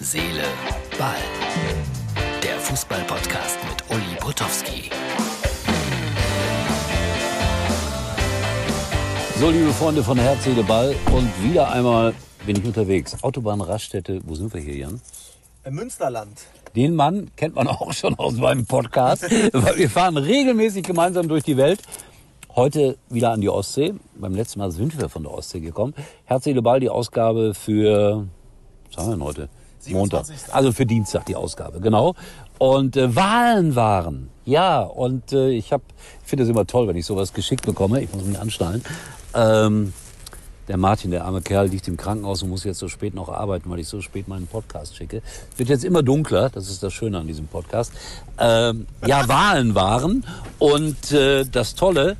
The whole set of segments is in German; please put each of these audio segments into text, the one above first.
Seele, Ball. Der Fußball-Podcast mit Uli Potowski. So, liebe Freunde von Herz, Seele, Ball. Und wieder einmal bin ich unterwegs. Autobahn Raststätte. Wo sind wir hier, Jan? Im Münsterland. Den Mann kennt man auch schon aus meinem Podcast, weil wir fahren regelmäßig gemeinsam durch die Welt. Heute wieder an die Ostsee. Beim letzten Mal sind wir von der Ostsee gekommen. Herz, Seele, Ball, die Ausgabe für, was haben wir denn heute? Montag. 27.. Also für Dienstag die Ausgabe, genau. Und äh, Wahlen waren. Ja, und äh, ich hab, ich finde es immer toll, wenn ich sowas geschickt bekomme. Ich muss mich anschnallen. Ähm, der Martin, der arme Kerl, liegt im Krankenhaus und muss jetzt so spät noch arbeiten, weil ich so spät meinen Podcast schicke. Wird jetzt immer dunkler, das ist das Schöne an diesem Podcast. Ähm, ja, Wahlen waren und äh, das Tolle,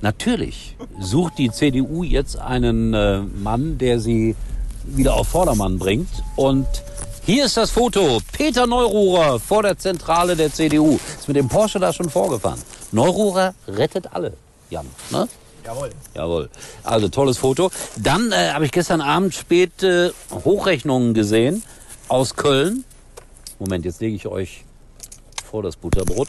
natürlich sucht die CDU jetzt einen äh, Mann, der sie wieder auf Vordermann bringt. Und hier ist das Foto. Peter Neururer vor der Zentrale der CDU. Ist mit dem Porsche da schon vorgefahren. Neururer rettet alle. Jan, ne? Jawohl. Jawohl. Also tolles Foto. Dann äh, habe ich gestern Abend spät äh, Hochrechnungen gesehen aus Köln. Moment, jetzt lege ich euch vor das Butterbrot.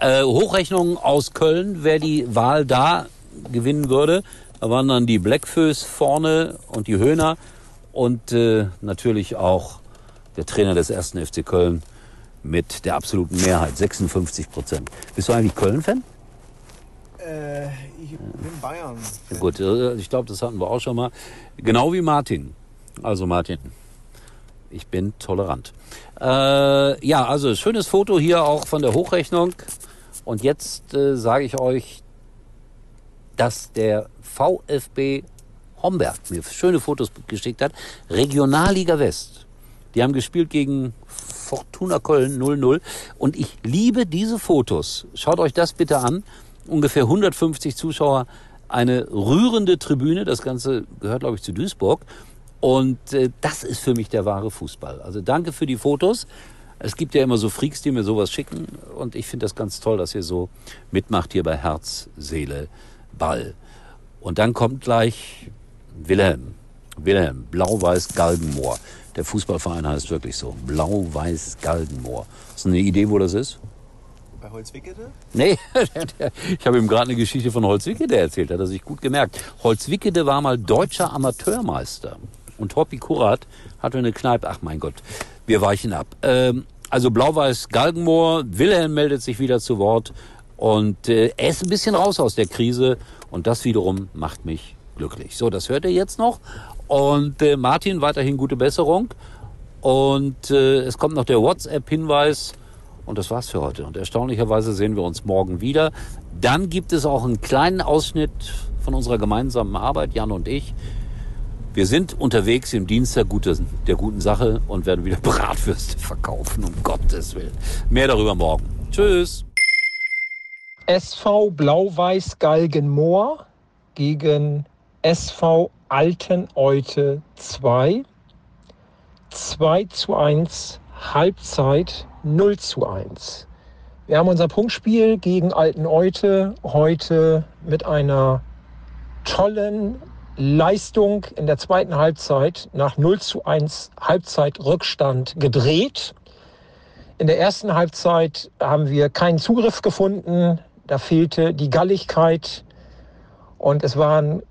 Äh, Hochrechnungen aus Köln, wer die Wahl da gewinnen würde. Da waren dann die Blackfoes vorne und die Höhner und äh, natürlich auch der Trainer des ersten FC Köln mit der absoluten Mehrheit, 56 Prozent. Bist du eigentlich Köln-Fan? Äh, ich bin Bayern. Ja, gut, äh, ich glaube, das hatten wir auch schon mal. Genau wie Martin. Also Martin, ich bin tolerant. Äh, ja, also schönes Foto hier auch von der Hochrechnung. Und jetzt äh, sage ich euch, dass der VfB Homberg mir schöne Fotos geschickt hat. Regionalliga West. Die haben gespielt gegen Fortuna Köln 0-0. Und ich liebe diese Fotos. Schaut euch das bitte an. Ungefähr 150 Zuschauer, eine rührende Tribüne. Das Ganze gehört, glaube ich, zu Duisburg. Und äh, das ist für mich der wahre Fußball. Also danke für die Fotos. Es gibt ja immer so Freaks, die mir sowas schicken. Und ich finde das ganz toll, dass ihr so mitmacht hier bei Herz, Seele, Ball. Und dann kommt gleich Wilhelm. Wilhelm, Blau-Weiß Galgenmoor. Der Fußballverein heißt wirklich so. Blau-Weiß Galgenmoor. Hast du eine Idee, wo das ist? Bei Holzwickede? Nee, ich habe ihm gerade eine Geschichte von Holzwickede erzählt, hat er sich gut gemerkt. Holzwickede war mal deutscher Amateurmeister. Und Hoppi Kurat hatte eine Kneipe. Ach mein Gott, wir weichen ab. Ähm, also Blau-Weiß Galgenmoor, Wilhelm meldet sich wieder zu Wort. Und äh, er ist ein bisschen raus aus der Krise. Und das wiederum macht mich glücklich. So, das hört ihr jetzt noch. Und äh, Martin, weiterhin gute Besserung. Und äh, es kommt noch der WhatsApp-Hinweis. Und das war's für heute. Und erstaunlicherweise sehen wir uns morgen wieder. Dann gibt es auch einen kleinen Ausschnitt von unserer gemeinsamen Arbeit, Jan und ich. Wir sind unterwegs im Dienst der, gute, der guten Sache und werden wieder Bratwürste verkaufen, um Gottes Willen. Mehr darüber morgen. Tschüss. SV Blau-Weiß Galgenmoor gegen SV Alteneute 2. 2 zu 1, Halbzeit 0 zu 1. Wir haben unser Punktspiel gegen Alteneute heute mit einer tollen Leistung in der zweiten Halbzeit nach 0 zu 1 Halbzeitrückstand gedreht. In der ersten Halbzeit haben wir keinen Zugriff gefunden. Da fehlte die Galligkeit und es waren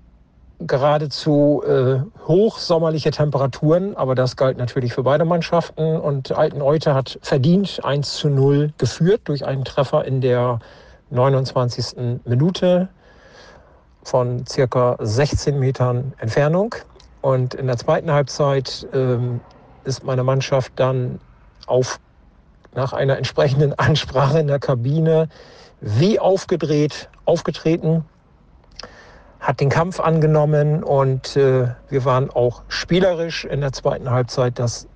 geradezu äh, hochsommerliche Temperaturen, aber das galt natürlich für beide Mannschaften. Und Alteneute hat verdient 1 zu 0 geführt durch einen Treffer in der 29. Minute von circa 16 Metern Entfernung. Und in der zweiten Halbzeit ähm, ist meine Mannschaft dann auf, nach einer entsprechenden Ansprache in der Kabine wie aufgedreht aufgetreten hat den Kampf angenommen und äh, wir waren auch spielerisch in der zweiten Halbzeit das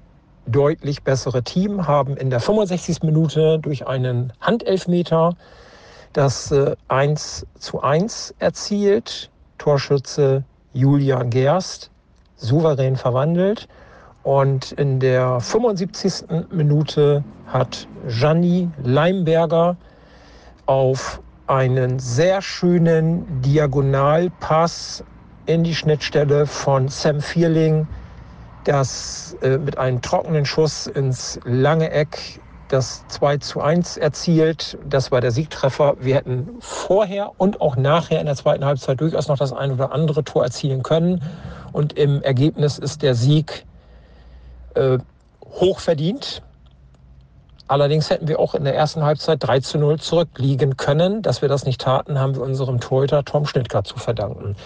deutlich bessere Team, haben in der 65. Minute durch einen Handelfmeter das äh, 1 zu 1 erzielt. Torschütze Julian Gerst souverän verwandelt. Und in der 75. Minute hat Gianni Leimberger auf einen sehr schönen Diagonalpass in die Schnittstelle von Sam Vierling das äh, mit einem trockenen Schuss ins lange Eck das 2 zu 1 erzielt. Das war der Siegtreffer. Wir hätten vorher und auch nachher in der zweiten Halbzeit durchaus noch das ein oder andere Tor erzielen können. Und im Ergebnis ist der Sieg äh, hoch verdient. Allerdings hätten wir auch in der ersten Halbzeit 3 zu 0 zurückliegen können. Dass wir das nicht taten, haben wir unserem Torhüter Tom Schnittger zu verdanken.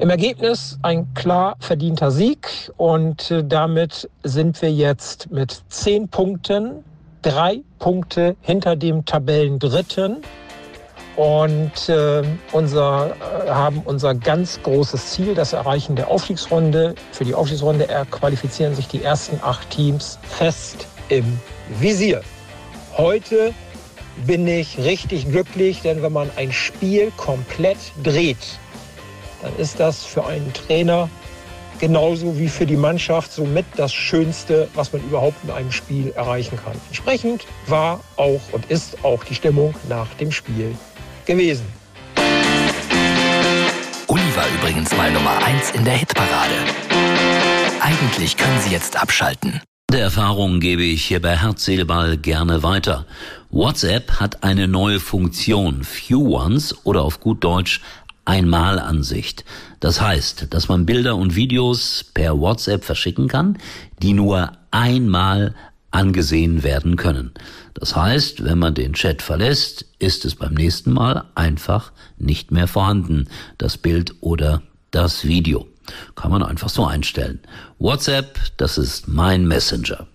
Im Ergebnis ein klar verdienter Sieg und äh, damit sind wir jetzt mit 10 Punkten, drei Punkte hinter dem Tabellendritten und äh, unser, äh, haben unser ganz großes Ziel, das Erreichen der Aufstiegsrunde. Für die Aufstiegsrunde qualifizieren sich die ersten acht Teams fest im Visier. Heute bin ich richtig glücklich, denn wenn man ein Spiel komplett dreht, dann ist das für einen Trainer genauso wie für die Mannschaft somit das Schönste, was man überhaupt in einem Spiel erreichen kann. Entsprechend war auch und ist auch die Stimmung nach dem Spiel gewesen. Uli war übrigens mal Nummer 1 in der Hitparade. Eigentlich können Sie jetzt abschalten. Der Erfahrung gebe ich hier bei Herzseelball gerne weiter. WhatsApp hat eine neue Funktion, Few Ones oder auf gut Deutsch Einmalansicht. Das heißt, dass man Bilder und Videos per WhatsApp verschicken kann, die nur einmal angesehen werden können. Das heißt, wenn man den Chat verlässt, ist es beim nächsten Mal einfach nicht mehr vorhanden, das Bild oder das Video. Kann man einfach so einstellen. WhatsApp, das ist mein Messenger.